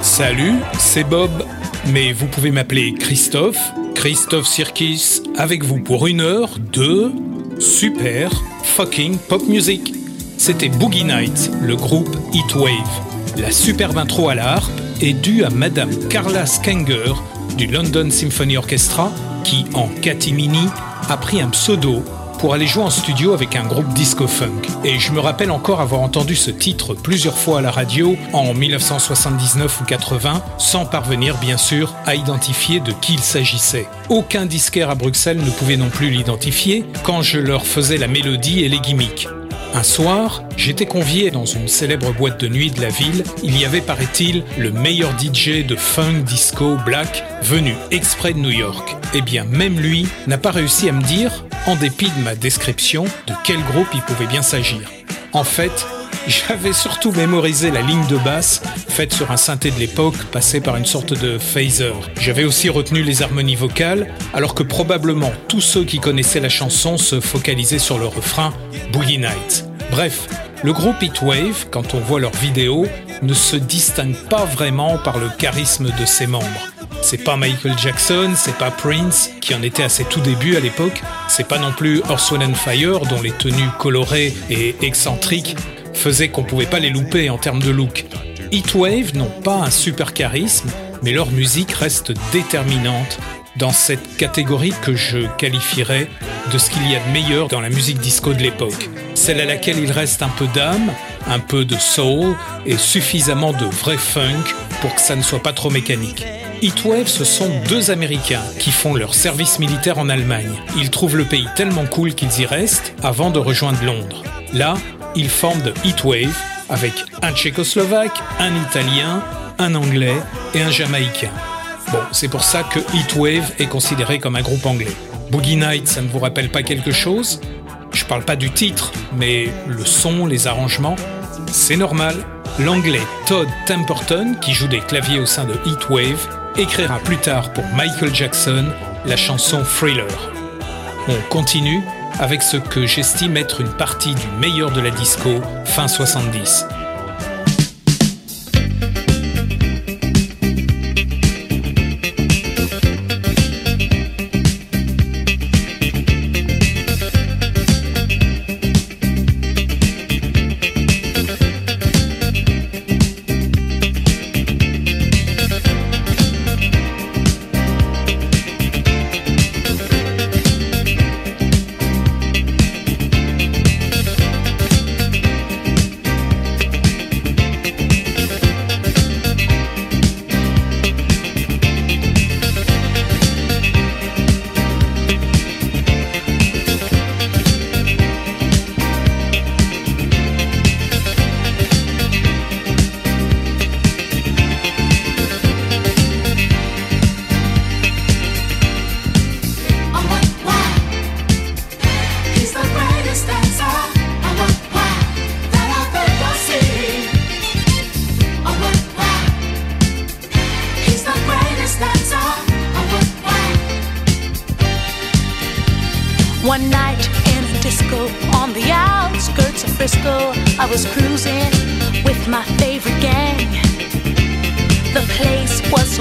Salut, c'est Bob, mais vous pouvez m'appeler Christophe, Christophe Sirkis, avec vous pour une heure de super fucking pop music. C'était Boogie Night, le groupe Heatwave. La superbe intro à la harpe est due à Madame Carla Skanger du London Symphony Orchestra qui, en catimini, a pris un pseudo pour aller jouer en studio avec un groupe disco funk. Et je me rappelle encore avoir entendu ce titre plusieurs fois à la radio en 1979 ou 80, sans parvenir bien sûr à identifier de qui il s'agissait. Aucun disquaire à Bruxelles ne pouvait non plus l'identifier quand je leur faisais la mélodie et les gimmicks. Un soir, j'étais convié dans une célèbre boîte de nuit de la ville. Il y avait, paraît-il, le meilleur DJ de funk, disco, black, venu exprès de New York. Eh bien, même lui n'a pas réussi à me dire, en dépit de ma description, de quel groupe il pouvait bien s'agir. En fait, J'avais surtout mémorisé la ligne de basse faite sur un synthé de l'époque passé par une sorte de phaser. J'avais aussi retenu les harmonies vocales alors que probablement tous ceux qui connaissaient la chanson se focalisaient sur le refrain Boogie Night. Bref, le groupe Heatwave, quand on voit leurs vidéos, ne se distingue pas vraiment par le charisme de ses membres. C'est pas Michael Jackson, c'est pas Prince, qui en était à ses tout débuts à l'époque, c'est pas non plus Earth, Wind Fire, dont les tenues colorées et excentriques faisaient qu'on pouvait pas les louper en termes de look. Heatwave n'ont pas un super charisme, mais leur musique reste déterminante dans cette catégorie que je qualifierais de ce qu'il y a de meilleur dans la musique disco de l'époque. Celle à laquelle il reste un peu d'âme, un peu de soul et suffisamment de vrai funk pour que ça ne soit pas trop mécanique. Heatwave, ce sont deux Américains qui font leur service militaire en Allemagne. Ils trouvent le pays tellement cool qu'ils y restent avant de rejoindre Londres. Là, ils forment de Heatwave avec un Tchécoslovaque, un Italien, un Anglais et un Jamaïcain. Bon, c'est pour ça que Heatwave est considéré comme un groupe anglais. Boogie Night, ça ne vous rappelle pas quelque chose? Je parle pas du titre, mais le son, les arrangements, c'est normal. L'anglais Todd Temperton, qui joue des claviers au sein de Heatwave, écrira plus tard pour Michael Jackson la chanson Thriller. On continue avec ce que j'estime être une partie du meilleur de la disco fin 70.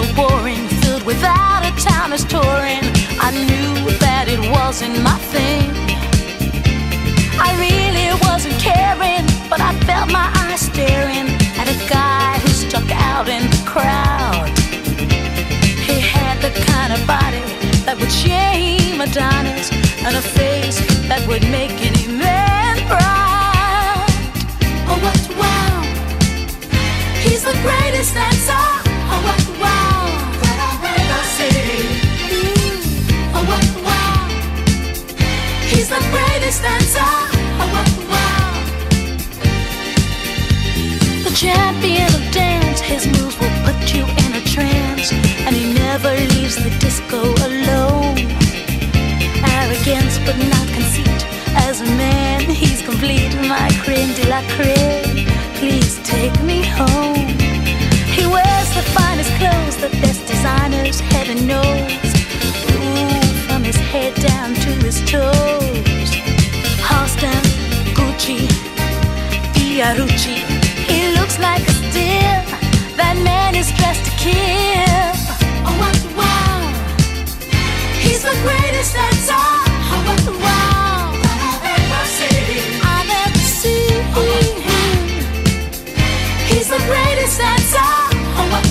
So boring, filled without a of towners touring. I knew that it wasn't my thing. I really wasn't caring, but I felt my eyes staring at a guy who stuck out in the crowd. He had the kind of body that would shame Adonis and a face that would make any man proud. Oh, what wow! He's the greatest dancer. The greatest dancer. Oh, what! The champion of dance, his moves will put you in a trance, and he never leaves the disco alone. Arrogance, but not conceit. As a man, he's complete. My creme de la creme. Please take me home. He wears the finest clothes, the best designers, heaven knows. Ooh, from his head down to his toes. Gucci, Fiorucci. He looks like a steal. That man is dressed to kill. Oh, what wow! He's the greatest dancer. Oh, what wow! I've ever seen. I've ever seen. He's the greatest dancer. Oh, what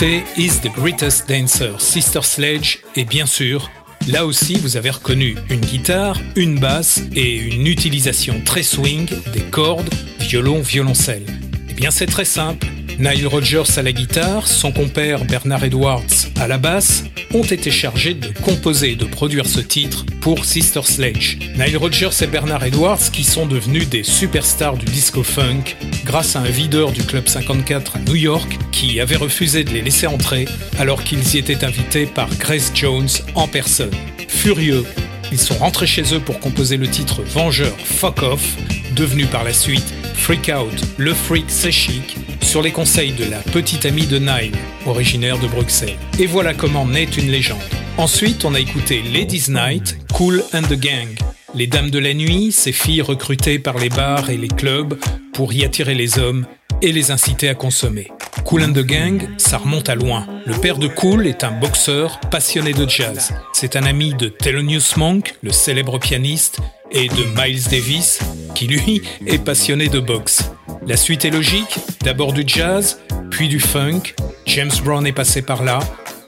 écouté Is the Greatest Dancer, Sister Sledge, et bien sûr, là aussi vous avez reconnu une guitare, une basse et une utilisation très swing des cordes, violon, violoncelle. Eh bien c'est très simple. Nile Rodgers à la guitare, son compère Bernard Edwards à la basse, ont été chargés de composer et de produire ce titre pour Sister Sledge. Nile Rodgers et Bernard Edwards qui sont devenus des superstars du disco funk grâce à un videur du Club 54 à New York qui avait refusé de les laisser entrer alors qu'ils y étaient invités par Grace Jones en personne. Furieux, ils sont rentrés chez eux pour composer le titre Vengeur Fuck Off, devenu par la suite Freak Out, le freak c'est chic, sur les conseils de la petite amie de Nile, originaire de Bruxelles. Et voilà comment naît une légende. Ensuite, on a écouté Ladies Night, Cool and the Gang. Les dames de la nuit, ces filles recrutées par les bars et les clubs pour y attirer les hommes et les inciter à consommer. Cool and the Gang, ça remonte à loin. Le père de Cool est un boxeur passionné de jazz. C'est un ami de Thelonious Monk, le célèbre pianiste, et de Miles Davis, qui lui est passionné de boxe. La suite est logique, d'abord du jazz, puis du funk. James Brown est passé par là.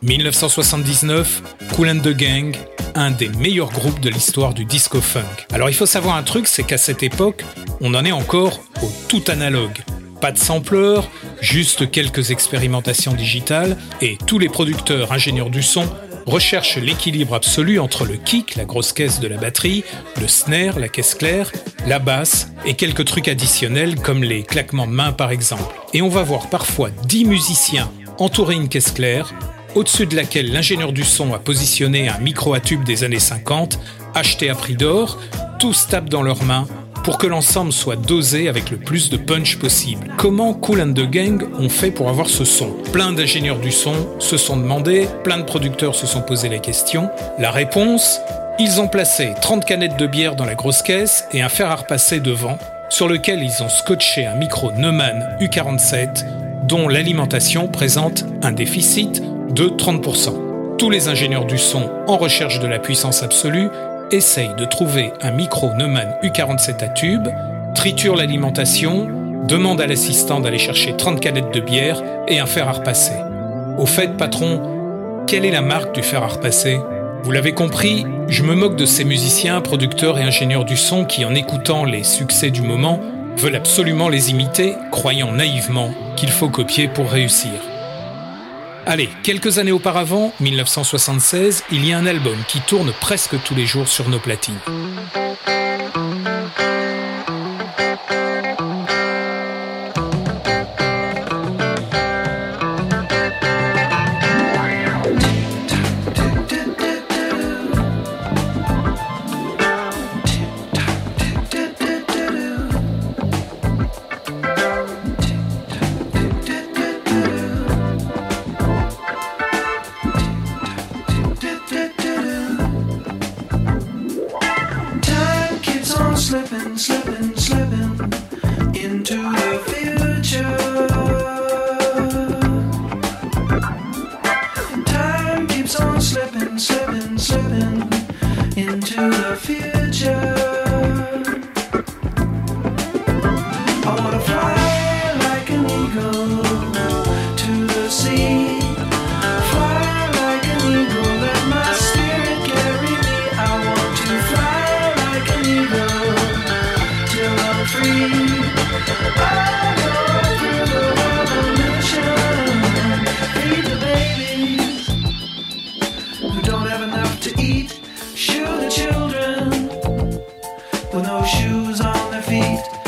1979, Cool and the Gang, un des meilleurs groupes de l'histoire du disco funk. Alors il faut savoir un truc, c'est qu'à cette époque, on en est encore au tout analogue. Pas de sampleur, juste quelques expérimentations digitales, et tous les producteurs ingénieurs du son recherchent l'équilibre absolu entre le kick, la grosse caisse de la batterie, le snare, la caisse claire, la basse et quelques trucs additionnels comme les claquements de main par exemple. Et on va voir parfois 10 musiciens entourer une caisse claire, au-dessus de laquelle l'ingénieur du son a positionné un micro à tube des années 50, acheté à prix d'or, tous tapent dans leurs mains pour que l'ensemble soit dosé avec le plus de punch possible. Comment Cool and the Gang ont fait pour avoir ce son? Plein d'ingénieurs du son se sont demandé, plein de producteurs se sont posé la question. La réponse Ils ont placé 30 canettes de bière dans la grosse caisse et un fer à repasser devant, sur lequel ils ont scotché un micro Neumann U47 dont l'alimentation présente un déficit de 30%. Tous les ingénieurs du son en recherche de la puissance absolue essayent de trouver un micro Neumann U47 à tube, triturent l'alimentation, demandent à l'assistant d'aller chercher 30 canettes de bière et un fer à repasser. Au fait, patron, quelle est la marque du fer à repasser? Vous l'avez compris, je me moque de ces musiciens, producteurs et ingénieurs du son qui, en écoutant les succès du moment, veulent absolument les imiter, croyant naïvement qu'il faut copier pour réussir. Allez, quelques années auparavant, 1976, il y a un album qui tourne presque tous les jours sur nos platines. no shoes on their feet.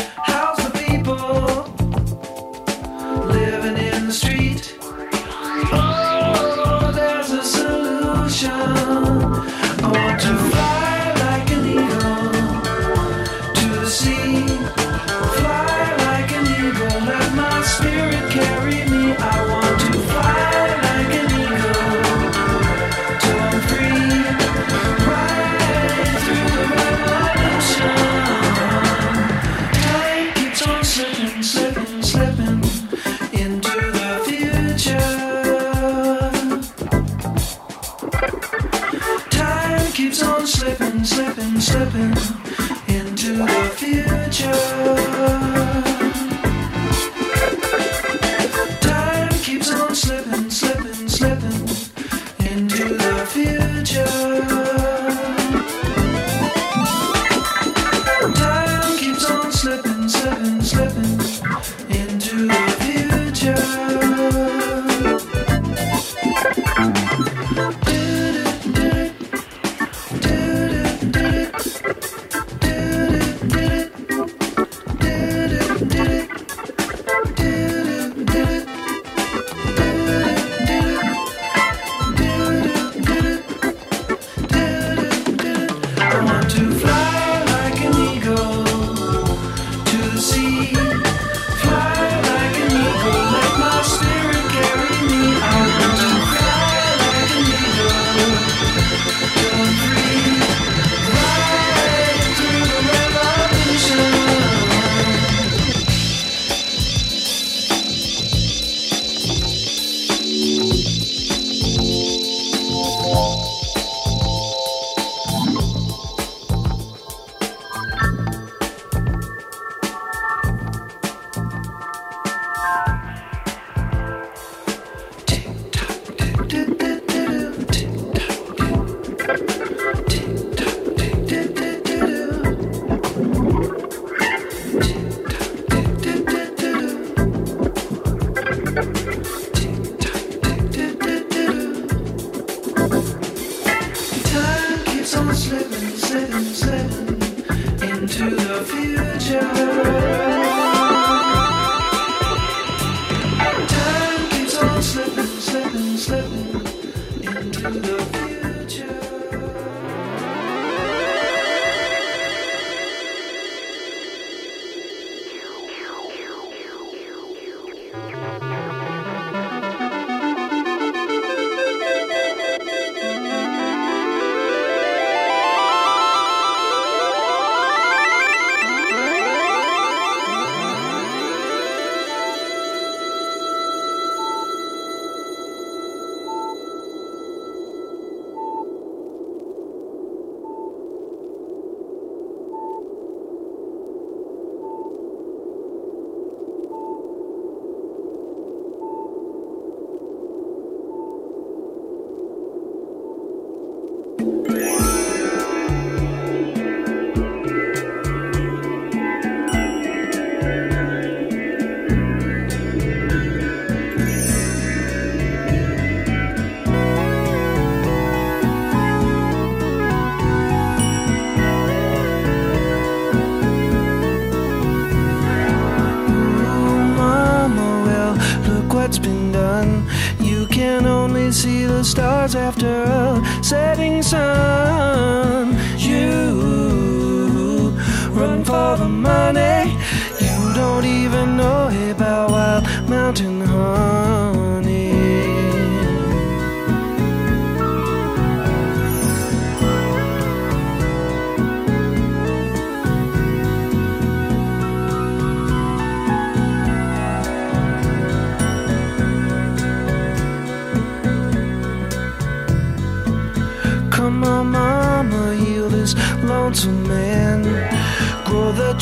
Stars after a setting sun. You run for the money. You don't even know about Wild Mountain Honey.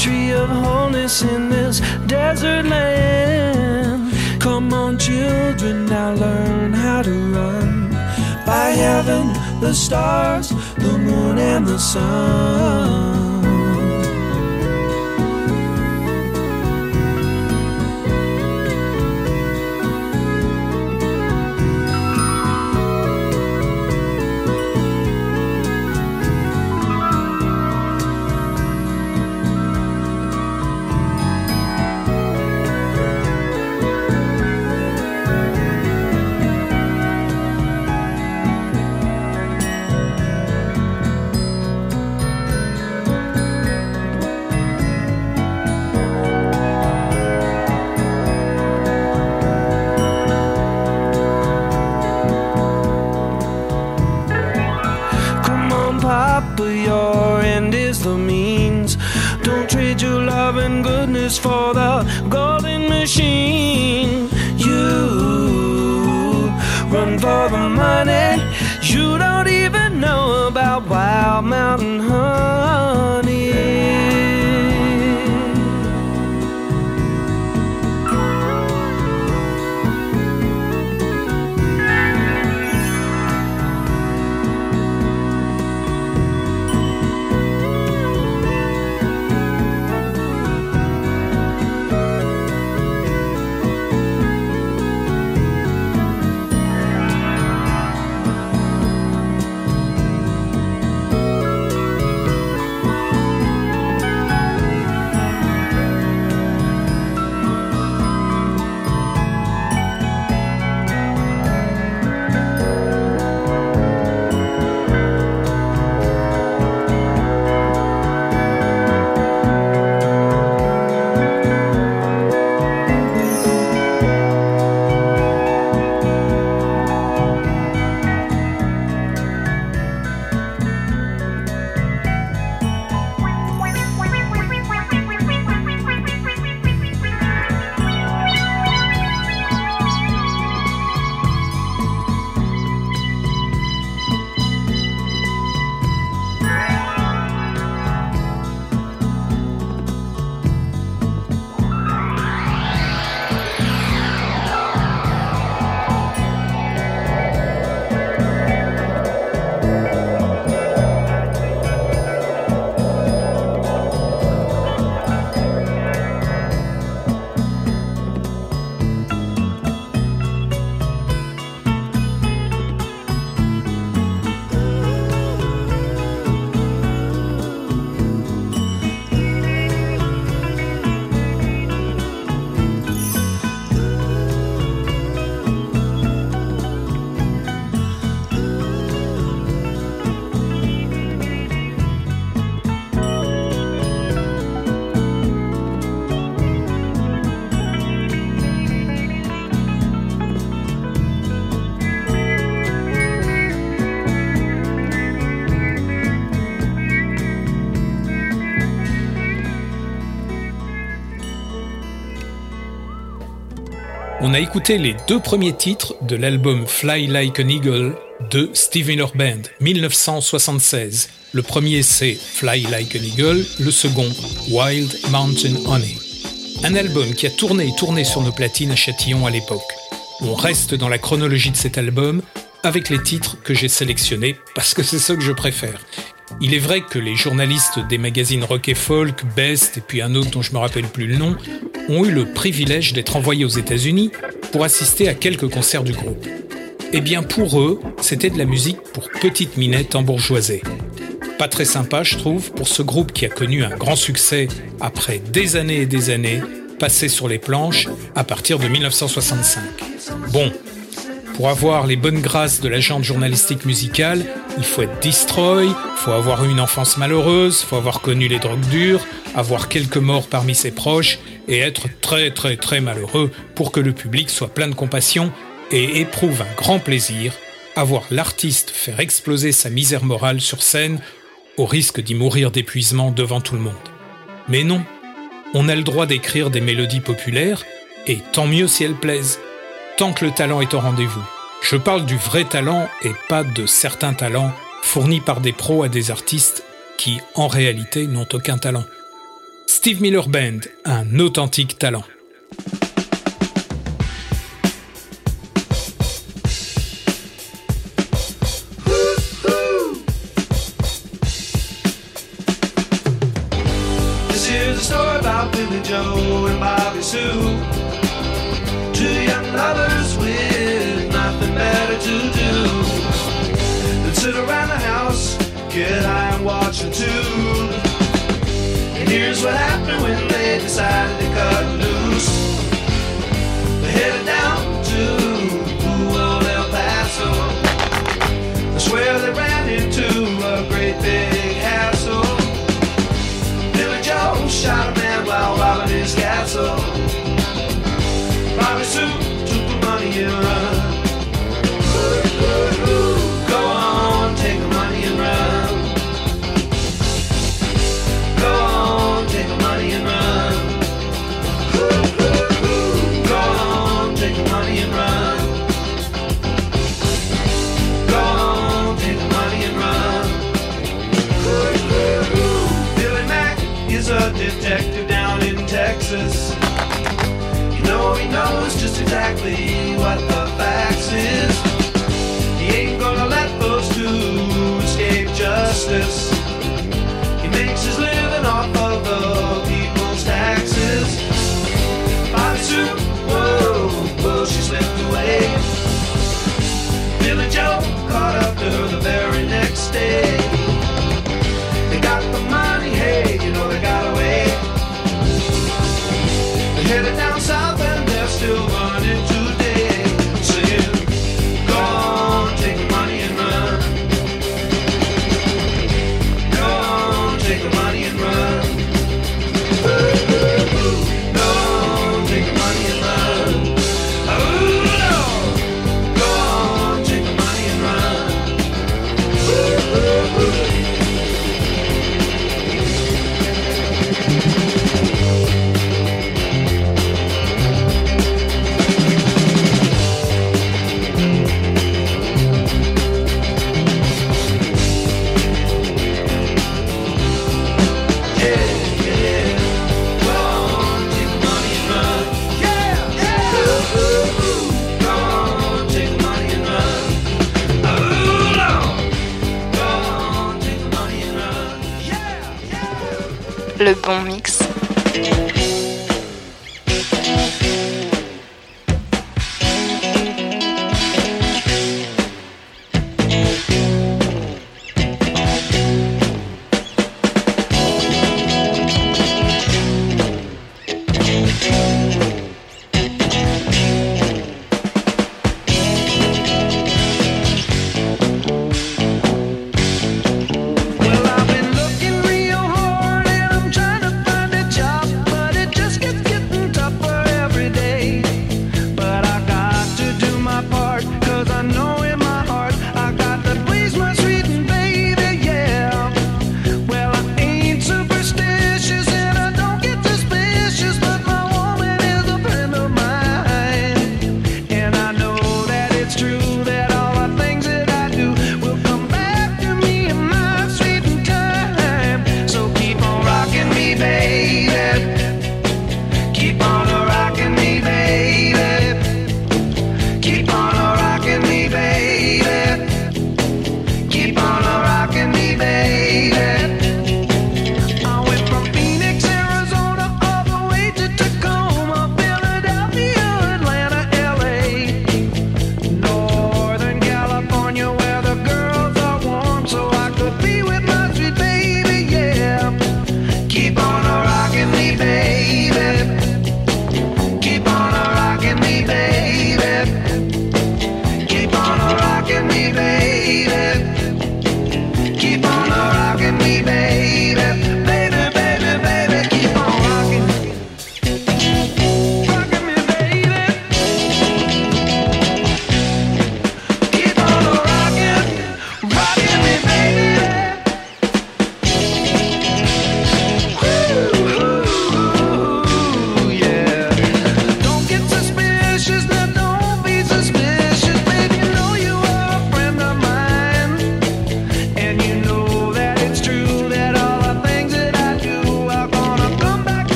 Tree of wholeness in this desert land. Come on, children, now learn how to run. By heaven, the stars, the moon, and the sun. Mountain Honey. Écouté les deux premiers titres de l'album Fly Like an Eagle de Steve Miller Band, 1976. Le premier c'est Fly Like an Eagle, le second Wild Mountain Honey. Un album qui a tourné et tourné sur nos platines à Châtillon à l'époque. On reste dans la chronologie de cet album avec les titres que j'ai sélectionnés parce que c'est ceux que je préfère. Il est vrai que les journalistes des magazines rock et folk, Best et puis un autre dont je me rappelle plus le nom, ont eu le privilège d'être envoyés aux États-Unis pour assister à quelques concerts du groupe. Eh bien pour eux, c'était de la musique pour petites minettes embourgeoisées. Pas très sympa, je trouve, pour ce groupe qui a connu un grand succès après des années et des années passées sur les planches à partir de 1965. Bon, Pour avoir les bonnes grâces de l'agente journalistique musicale, il faut être destroy, faut avoir eu une enfance malheureuse, faut avoir connu les drogues dures, avoir quelques morts parmi ses proches et être très très très malheureux pour que le public soit plein de compassion et éprouve un grand plaisir à voir l'artiste faire exploser sa misère morale sur scène au risque d'y mourir d'épuisement devant tout le monde. Mais non, on a le droit d'écrire des mélodies populaires et tant mieux si elles plaisent tant que le talent est au rendez-vous. Je parle du vrai talent et pas de certains talents fournis par des pros à des artistes qui, en réalité, n'ont aucun talent. Steve Miller Band, un authentique talent.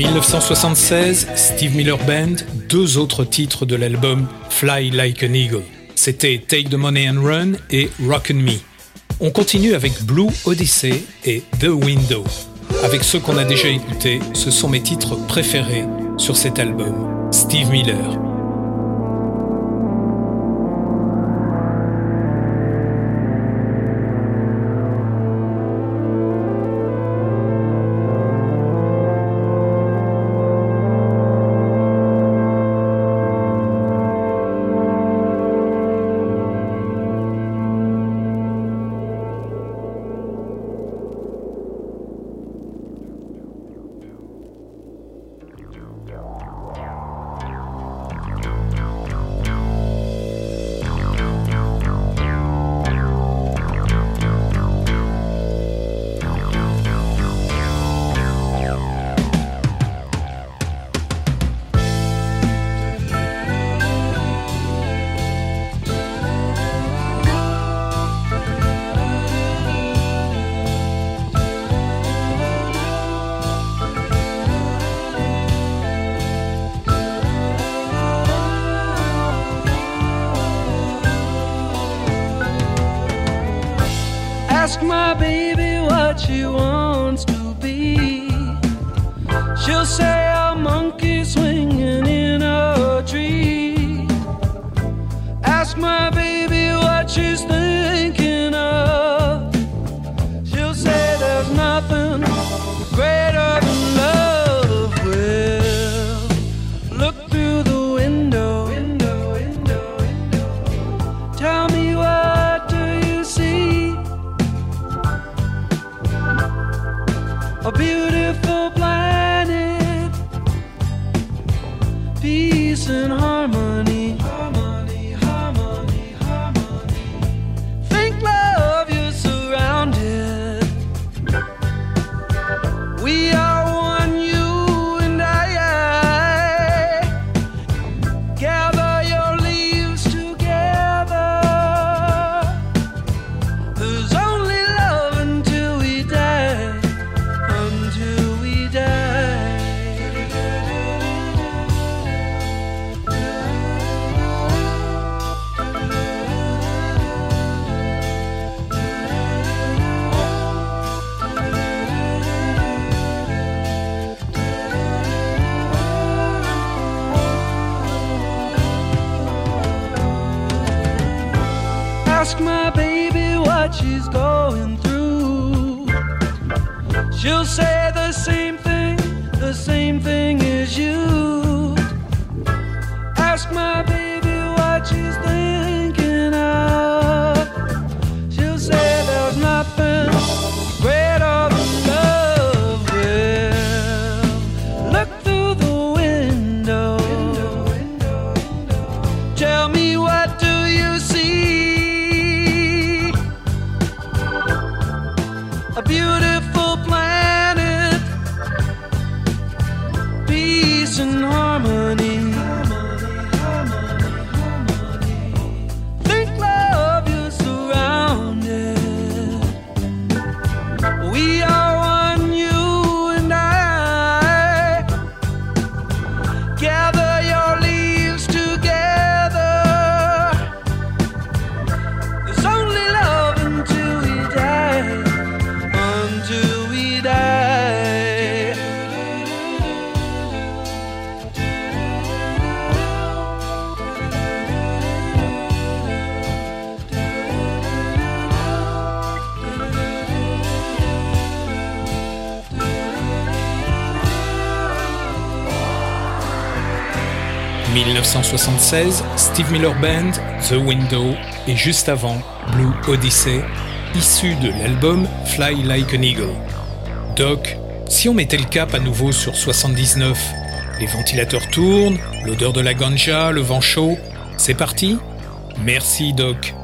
1976, Steve Miller Band, deux autres titres de l'album Fly Like an Eagle. C'était Take the Money and Run et Rock Me. On continue avec Blue Odyssey et The Window. Avec ceux qu'on a déjà écoutés, ce sont mes titres préférés sur cet album. Steve Miller. 1976, Steve Miller Band, The Window et juste avant, Blue Odyssey, issu de l'album Fly Like an Eagle. Doc, si on mettait le cap à nouveau sur 79, les ventilateurs tournent, l'odeur de la ganja, le vent chaud, c'est parti Merci Doc.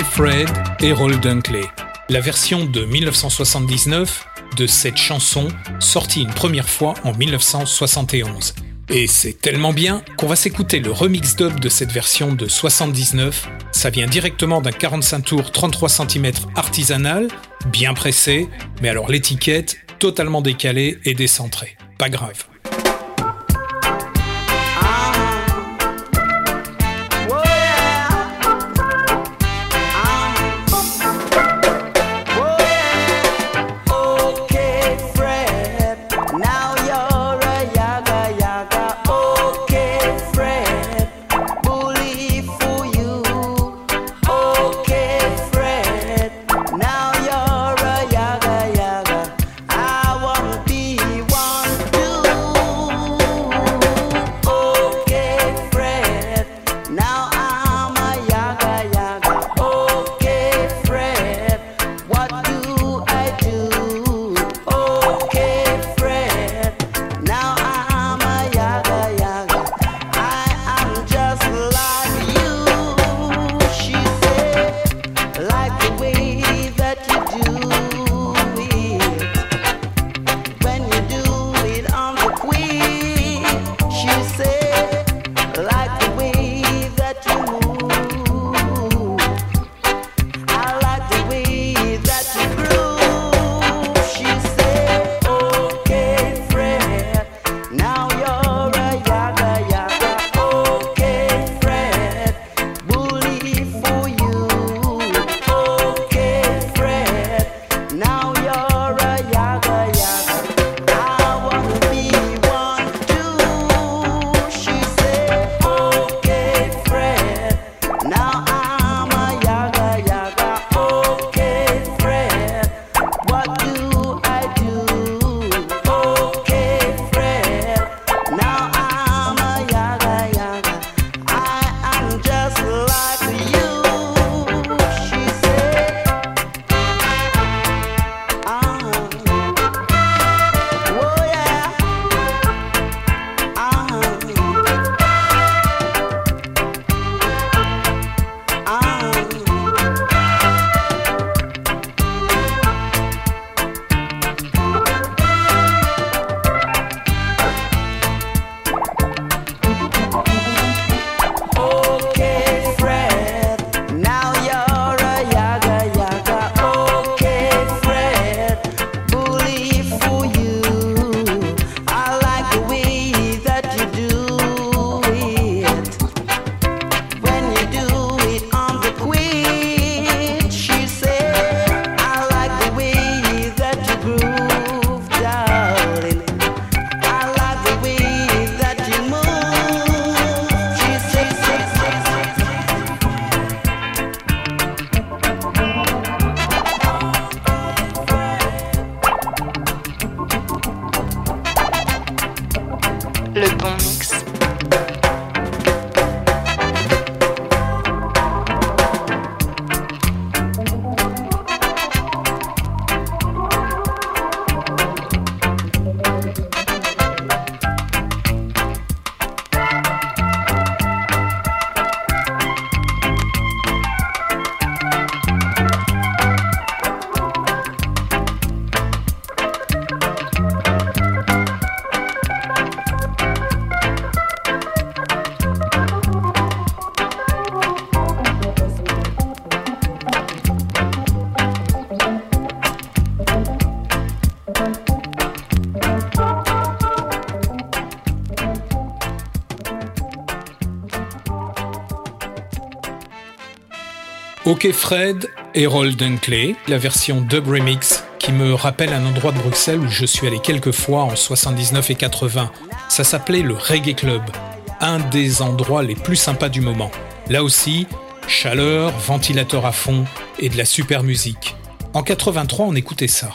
Fred et Roll Dunkley. La version de 1979 de cette chanson sortie une première fois en 1971. Et c'est tellement bien qu'on va s'écouter le remix dub de cette version de 79. Ça vient directement d'un 45 tours 33 cm artisanal, bien pressé, mais alors l'étiquette totalement décalée et décentrée. Pas grave. Le bon. OK Fred et Roll Dunkley, la version dub remix qui me rappelle un endroit de Bruxelles où je suis allé quelques fois en 79 et 80. Ça s'appelait le Reggae Club, un des endroits les plus sympas du moment. Là aussi, chaleur, ventilateur à fond et de la super musique. En 83, on écoutait ça.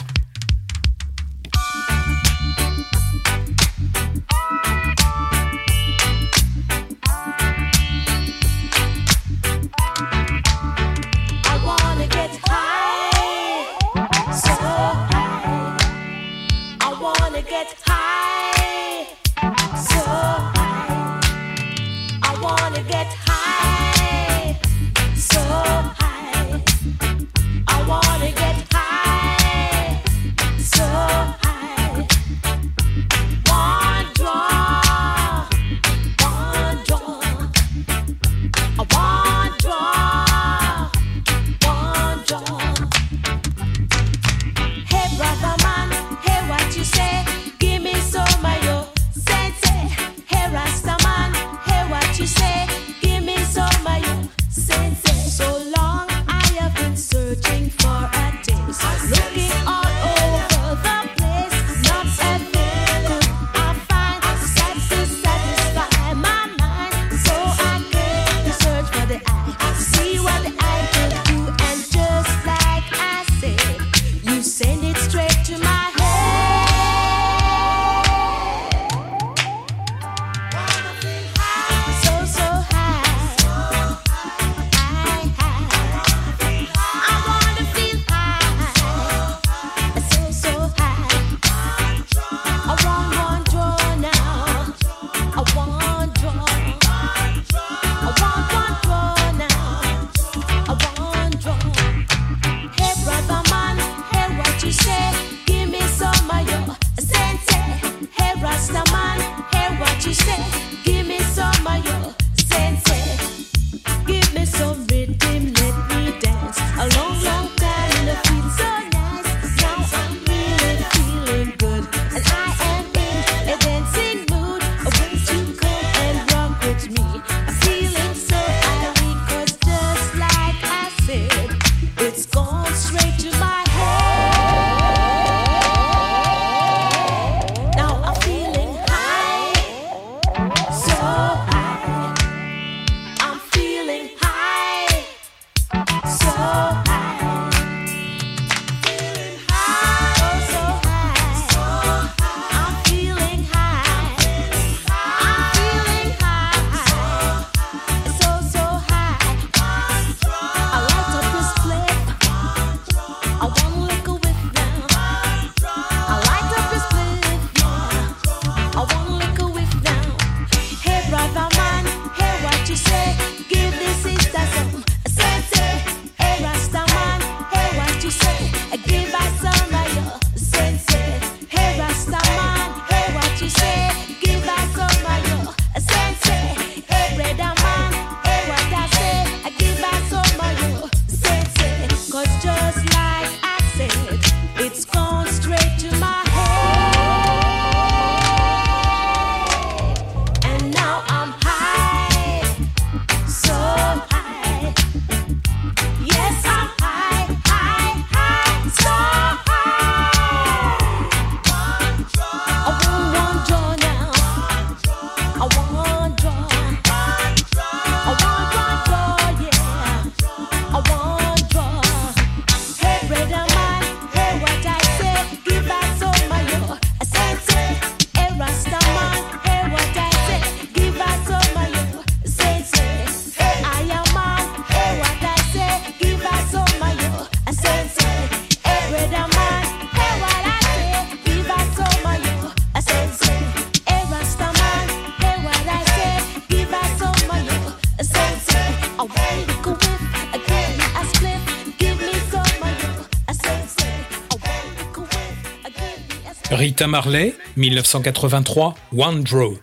Rita Marley, 1983, One Draw.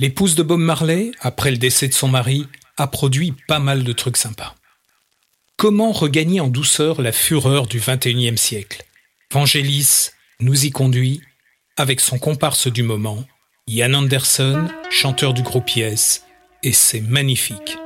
L'épouse de Bob Marley, après le décès de son mari, a produit pas mal de trucs sympas. Comment regagner en douceur la fureur du XXIe siècle? Vangelis nous y conduit avec son comparse du moment, Ian Anderson, chanteur du groupe Yes, et c'est magnifique.